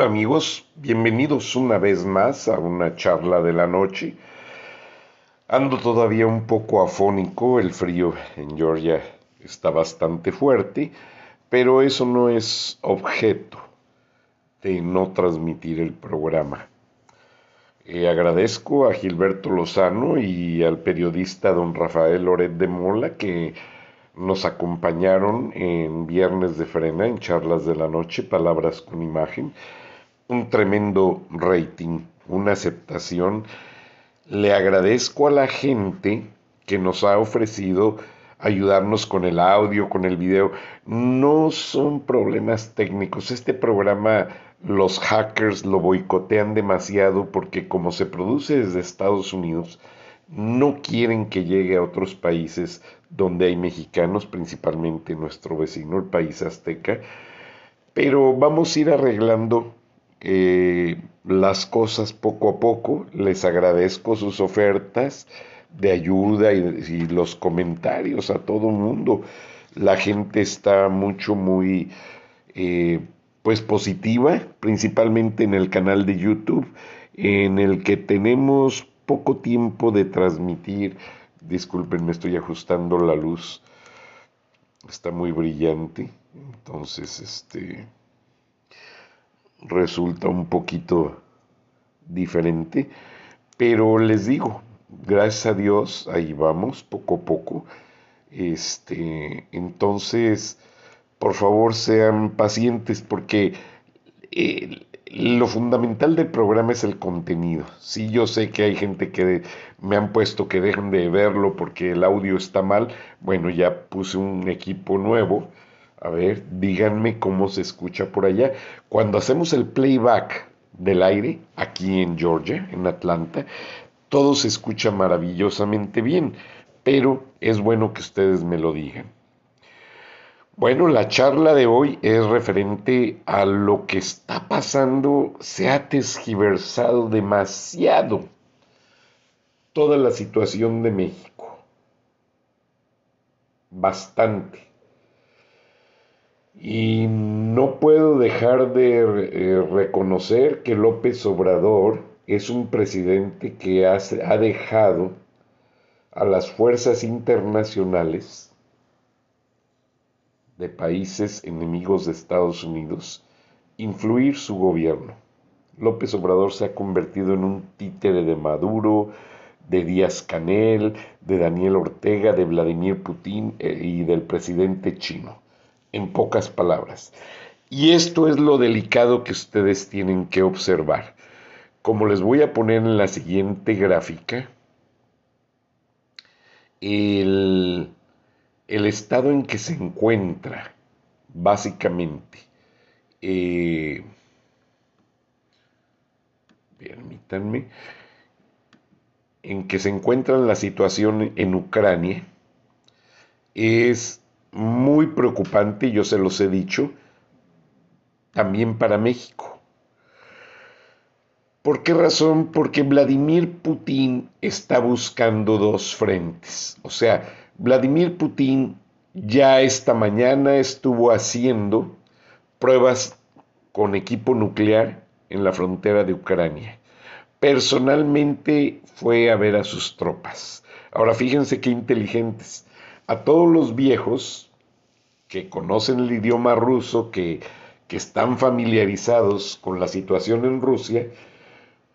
Amigos, bienvenidos una vez más a una charla de la noche. Ando todavía un poco afónico, el frío en Georgia está bastante fuerte, pero eso no es objeto de no transmitir el programa. Eh, agradezco a Gilberto Lozano y al periodista don Rafael Loret de Mola que nos acompañaron en Viernes de Frena, en Charlas de la Noche, Palabras con Imagen. Un tremendo rating, una aceptación. Le agradezco a la gente que nos ha ofrecido ayudarnos con el audio, con el video. No son problemas técnicos. Este programa los hackers lo boicotean demasiado porque como se produce desde Estados Unidos, no quieren que llegue a otros países donde hay mexicanos, principalmente nuestro vecino, el país azteca, pero vamos a ir arreglando eh, las cosas poco a poco. Les agradezco sus ofertas de ayuda y, los comentarios a todo mundo. La gente está mucho, muy, eh, pues positiva, principalmente en el canal de YouTube, en el que tenemos poco tiempo de transmitir. Disculpen, me estoy ajustando la luz. Está muy brillante. Entonces, este resulta un poquito diferente. Pero les digo, gracias a Dios, ahí vamos, poco a poco. Este, entonces, por favor, sean pacientes porque el, lo fundamental del programa es el contenido. Sí, yo sé que hay gente que me han puesto que dejen de verlo porque el audio está mal. Bueno, ya puse un equipo nuevo. A ver, díganme cómo se escucha por allá. Cuando hacemos el playback del aire, aquí en Georgia, en Atlanta, todo se escucha maravillosamente bien, pero es bueno que ustedes me lo digan. Bueno, la charla de hoy es referente a lo que está pasando. Se ha tesgiversado demasiado toda la situación de México. Bastante. Y no puedo dejar de eh, reconocer que López Obrador es un presidente que ha dejado a las fuerzas internacionales de países enemigos de Estados Unidos influir su gobierno. López Obrador se ha convertido en un títere de Maduro, de Díaz Canel, de Daniel Ortega, de Vladimir Putin eh, y del presidente chino, en pocas palabras. Y esto es lo delicado que ustedes tienen que observar. Como les voy a poner en la siguiente gráfica, el el estado en que se encuentra, básicamente, eh, permítanme, en que se encuentra la situación en Ucrania, es muy preocupante, yo se los he dicho, también para México. ¿Por qué razón? Porque Vladimir Putin está buscando dos frentes. O sea, Vladimir Putin ya esta mañana estuvo haciendo pruebas con equipo nuclear en la frontera de Ucrania. Personalmente fue a ver a sus tropas. Ahora fíjense qué inteligentes. A todos los viejos que conocen el idioma ruso, que, están familiarizados con la situación en Rusia,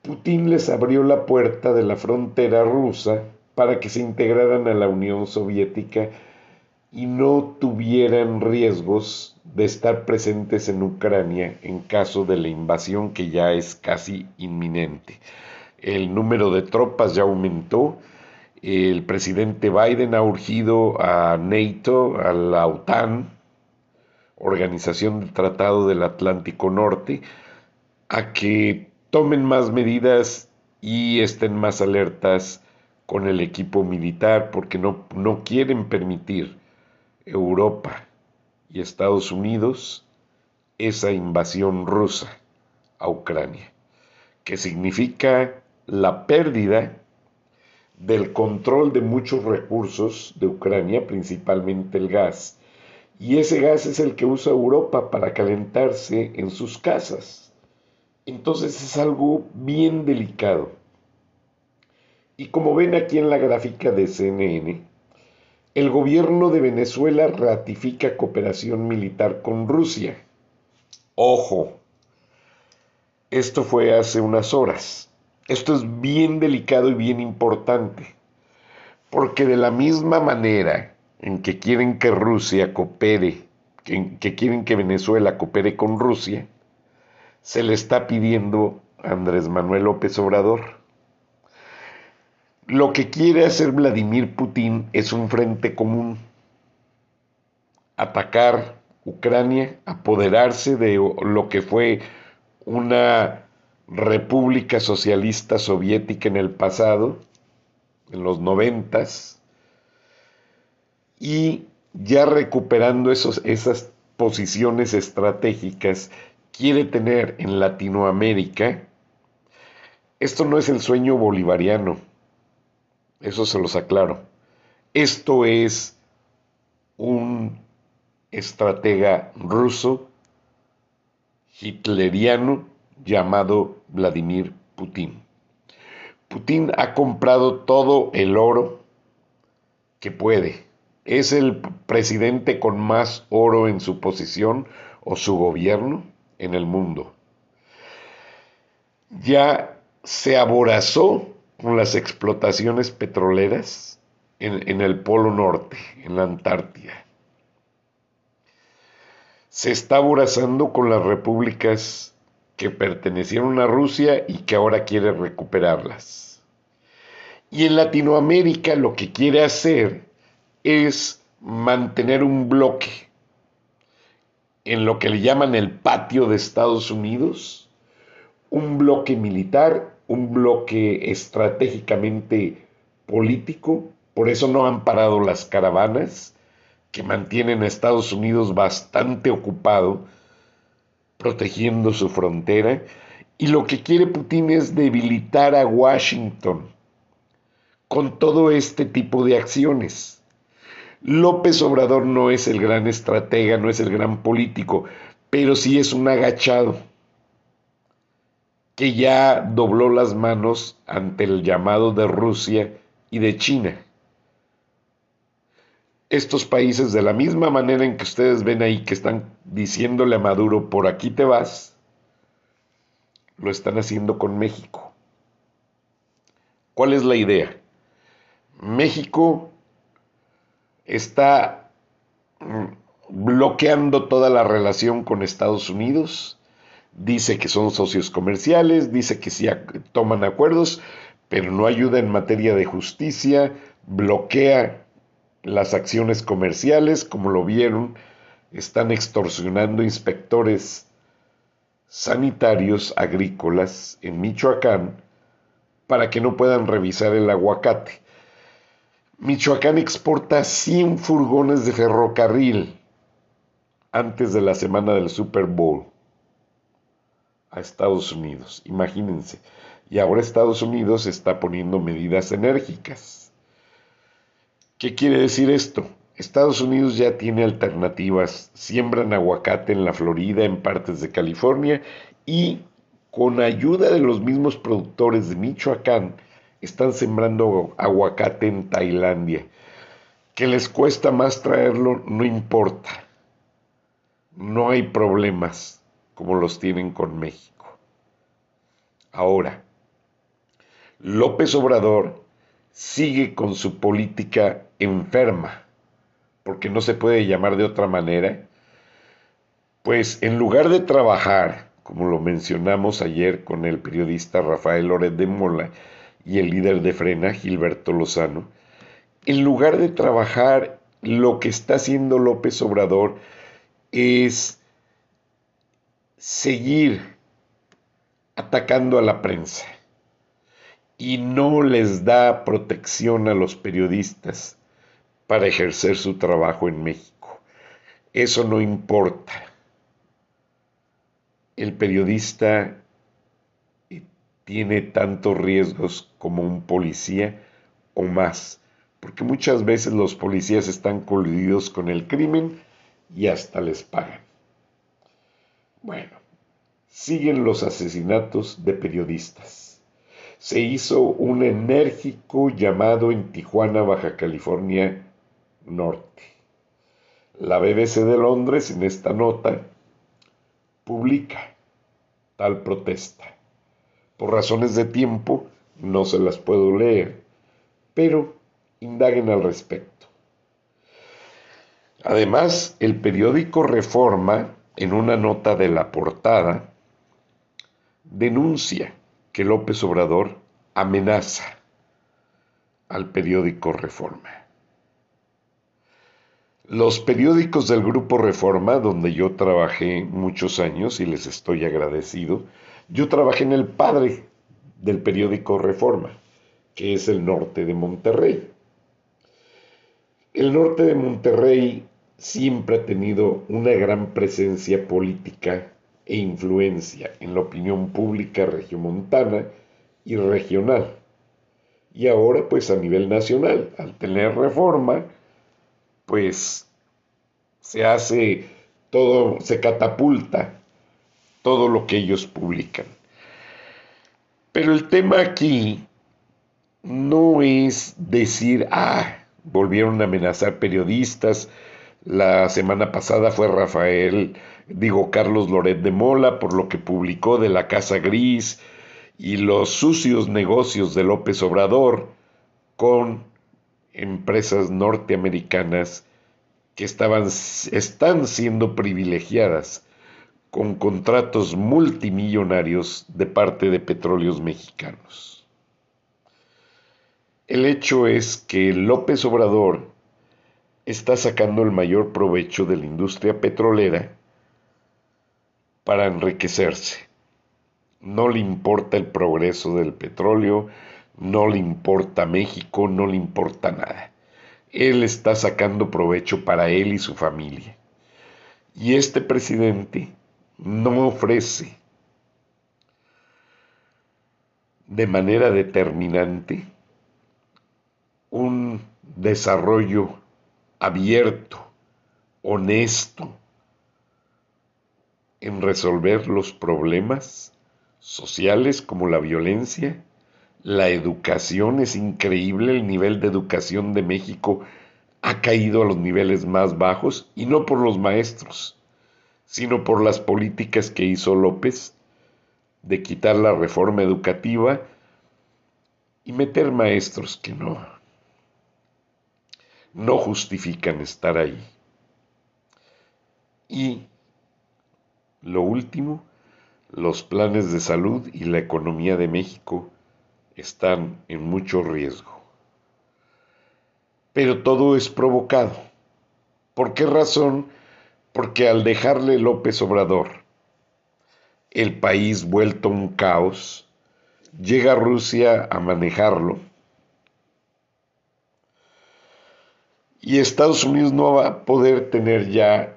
Putin les abrió la puerta de la frontera rusa para que se integraran a la Unión Soviética y no tuvieran riesgos de estar presentes en Ucrania en caso de la invasión que ya es casi inminente. El número de tropas ya aumentó, el presidente Biden ha urgido a NATO, a la OTAN, Organización del Tratado del Atlántico Norte, a que tomen más medidas y estén más alertas con el equipo militar porque no, no quieren permitir Europa y Estados Unidos esa invasión rusa a Ucrania, que significa la pérdida del control de muchos recursos de Ucrania, principalmente el gas, y ese gas es el que usa Europa para calentarse en sus casas. Entonces es algo bien delicado. Y como ven aquí en la gráfica de CNN, el gobierno de Venezuela ratifica cooperación militar con Rusia. Ojo, esto fue hace unas horas. Esto es bien delicado y bien importante, porque de la misma manera en que quieren que Rusia coopere, que, quieren que Venezuela coopere con Rusia, se le está pidiendo a Andrés Manuel López Obrador. Lo que quiere hacer Vladimir Putin es un frente común, atacar Ucrania, apoderarse de lo que fue una república socialista soviética en el pasado, en los noventas, y ya recuperando esos, esas posiciones estratégicas, quiere tener en Latinoamérica, esto no es el sueño bolivariano, eso se los aclaro, esto es un estratega ruso, hitleriano, llamado Vladimir Putin. Putin ha comprado todo el oro que puede es el presidente con más oro en su posición o su gobierno en el mundo. Ya se aborazó con las explotaciones petroleras en, en, el Polo Norte, en la Antártida. Se está aborazando con las repúblicas que pertenecieron a Rusia y que ahora quiere recuperarlas. Y en Latinoamérica lo que quiere hacer es mantener un bloque en lo que le llaman el patio de Estados Unidos, un bloque militar, un bloque estratégicamente político, por eso no han parado las caravanas que mantienen a Estados Unidos bastante ocupado protegiendo su frontera, y lo que quiere Putin es debilitar a Washington con todo este tipo de acciones. López Obrador no es el gran estratega, no es el gran político, pero sí es un agachado que ya dobló las manos ante el llamado de Rusia y de China. Estos países, de la misma manera en que ustedes ven ahí que están diciéndole a Maduro, por aquí te vas, lo están haciendo con México. ¿Cuál es la idea? México está mm, bloqueando toda la relación con Estados Unidos, dice que son socios comerciales, dice que sí toman acuerdos, pero no ayuda en materia de justicia, bloquea las acciones comerciales, como lo vieron, están extorsionando inspectores sanitarios agrícolas en Michoacán para que no puedan revisar el aguacate. Michoacán exporta 100 furgones de ferrocarril antes de la semana del Super Bowl a Estados Unidos. Imagínense. Y ahora Estados Unidos está poniendo medidas enérgicas. ¿Qué quiere decir esto? Estados Unidos ya tiene alternativas. Siembran aguacate en la Florida, en partes de California y con ayuda de los mismos productores de Michoacán, están sembrando aguacate en Tailandia. Que les cuesta más traerlo, no importa. No hay problemas. como los tienen con México. Ahora, López Obrador sigue con su política enferma, porque no se puede llamar de otra manera, pues en lugar de trabajar, como lo mencionamos ayer con el periodista Rafael Loret de Mola y el líder de Frena, Gilberto Lozano, en lugar de trabajar, lo que está haciendo López Obrador es seguir atacando a la prensa y no les da protección a los periodistas para ejercer su trabajo en México. Eso no importa. El periodista tiene tantos riesgos como un policía o más, porque muchas veces los policías están coludidos con el crimen y hasta les pagan. Bueno, siguen los asesinatos de periodistas. Se hizo un enérgico llamado en Tijuana, Baja California Norte. La BBC de Londres en esta nota publica tal protesta. Por razones de tiempo no se las puedo leer, pero indaguen al respecto. Además, el periódico Reforma, en una nota de la portada, denuncia que López Obrador amenaza al periódico Reforma. Los periódicos del Grupo Reforma, donde yo trabajé muchos años y les estoy agradecido, yo trabajé en el padre del periódico Reforma, que es el norte de Monterrey. El norte de Monterrey siempre ha tenido una gran presencia política e influencia en la opinión pública regiomontana y regional. Y ahora pues a nivel nacional, al tener reforma, pues se hace todo, se catapulta todo lo que ellos publican. Pero el tema aquí no es decir, ah, volvieron a amenazar periodistas. La semana pasada fue Rafael digo Carlos Loret de Mola, por lo que publicó de la Casa Gris y los sucios negocios de López Obrador con empresas norteamericanas que estaban, están siendo privilegiadas con contratos multimillonarios de parte de petróleos mexicanos. El hecho es que López Obrador está sacando el mayor provecho de la industria petrolera para enriquecerse. No le importa el progreso del petróleo, no le importa México, no le importa nada. Él está sacando provecho para él y su familia. Y este presidente no ofrece de manera determinante un desarrollo abierto, honesto, en resolver los problemas sociales como la violencia, la educación, es increíble el nivel de educación de México ha caído a los niveles más bajos y no por los maestros, sino por las políticas que hizo López de quitar la reforma educativa y meter maestros que no no justifican estar ahí. Y lo último, los planes de salud y la economía de México están en mucho riesgo. Pero todo es provocado. ¿Por qué razón? Porque al dejarle López Obrador el país vuelto un caos, llega Rusia a manejarlo y Estados Unidos no va a poder tener ya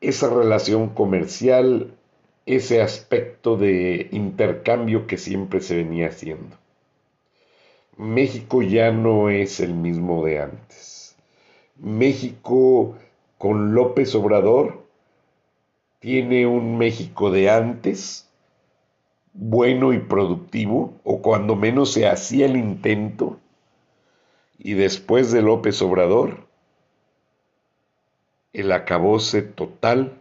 esa relación comercial, ese aspecto de intercambio que siempre se venía haciendo. México ya no es el mismo de antes. México con López Obrador tiene un México de antes, bueno y productivo, o cuando menos se hacía el intento, y después de López Obrador, el acabose total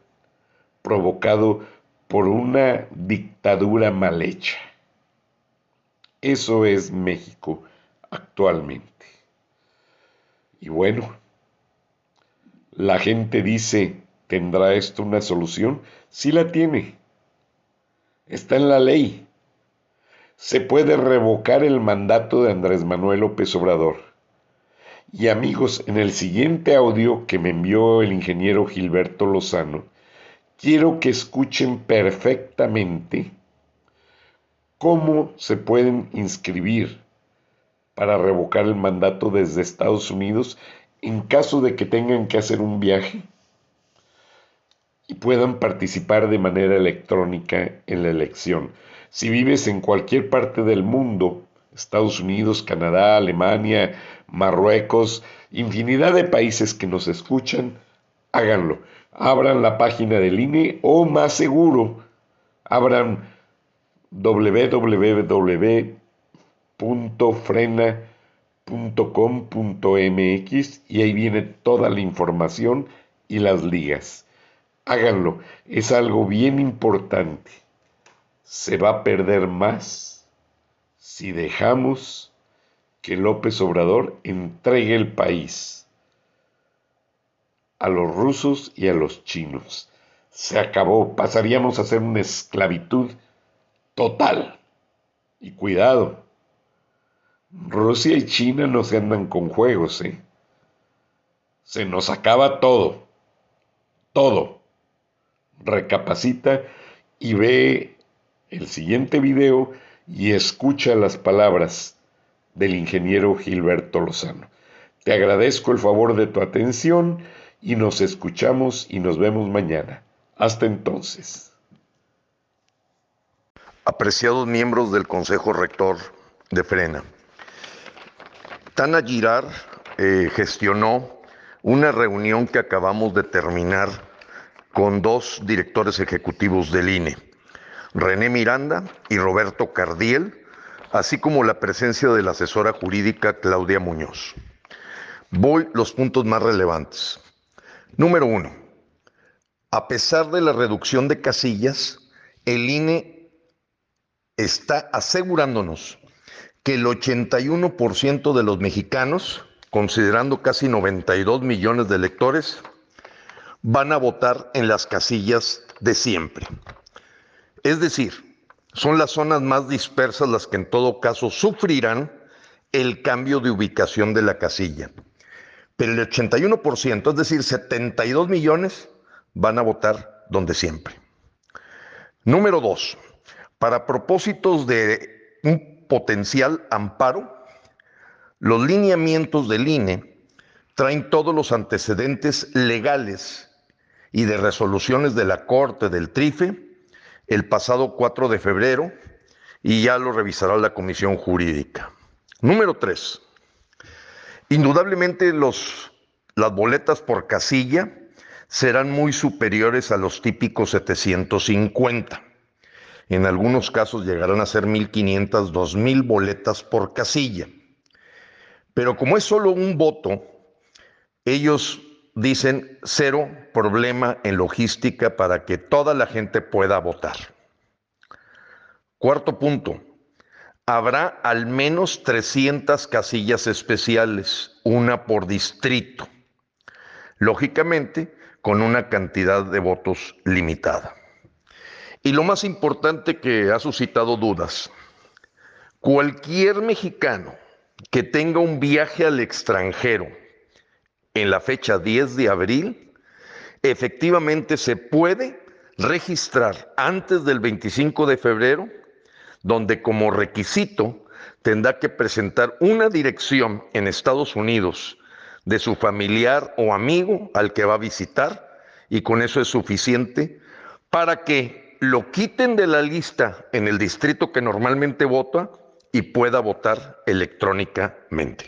provocado por una dictadura mal hecha. Eso es México actualmente. Y bueno, la gente dice, ¿tendrá esto una solución? Sí la tiene. Está en la ley. Se puede revocar el mandato de Andrés Manuel López Obrador. Y amigos, en el siguiente audio que me envió el ingeniero Gilberto Lozano, quiero que escuchen perfectamente cómo se pueden inscribir para revocar el mandato desde Estados Unidos en caso de que tengan que hacer un viaje y puedan participar de manera electrónica en la elección. Si vives en cualquier parte del mundo, Estados Unidos, Canadá, Alemania, Marruecos, infinidad de países que nos escuchan, háganlo. Abran la página del INE o más seguro, abran www.frena.com.mx y ahí viene toda la información y las ligas. Háganlo, es algo bien importante. Se va a perder más si dejamos que López Obrador entregue el país a los rusos y a los chinos. Se acabó, pasaríamos a ser una esclavitud total. Y cuidado, Rusia y China no se andan con juegos, ¿eh? Se nos acaba todo, todo. Recapacita y ve el siguiente video y escucha las palabras del ingeniero Gilberto Lozano. Te agradezco el favor de tu atención y nos escuchamos y nos vemos mañana. Hasta entonces. Apreciados miembros del Consejo Rector de Frena, Tana Girard eh, gestionó una reunión que acabamos de terminar con dos directores ejecutivos del INE, René Miranda y Roberto Cardiel, así como la presencia de la asesora jurídica Claudia Muñoz. Voy los puntos más relevantes. Número uno, a pesar de la reducción de casillas, el INE está asegurándonos que el 81% de los mexicanos, considerando casi 92 millones de electores, van a votar en las casillas de siempre. Es decir, son las zonas más dispersas las que en todo caso sufrirán el cambio de ubicación de la casilla. Pero el 81%, es decir, 72 millones, van a votar donde siempre. Número dos, para propósitos de un potencial amparo, los lineamientos del INE traen todos los antecedentes legales y de resoluciones de la Corte del TRIFE el pasado 4 de febrero y ya lo revisará la Comisión Jurídica. Número 3. Indudablemente los, las boletas por casilla serán muy superiores a los típicos 750. En algunos casos llegarán a ser 1.500, 2.000 boletas por casilla. Pero como es solo un voto, ellos dicen cero problema en logística para que toda la gente pueda votar. Cuarto punto, habrá al menos 300 casillas especiales, una por distrito, lógicamente con una cantidad de votos limitada. Y lo más importante que ha suscitado dudas, cualquier mexicano que tenga un viaje al extranjero en la fecha 10 de abril, efectivamente se puede registrar antes del 25 de febrero, donde como requisito tendrá que presentar una dirección en Estados Unidos de su familiar o amigo al que va a visitar, y con eso es suficiente para que lo quiten de la lista en el distrito que normalmente vota y pueda votar electrónicamente.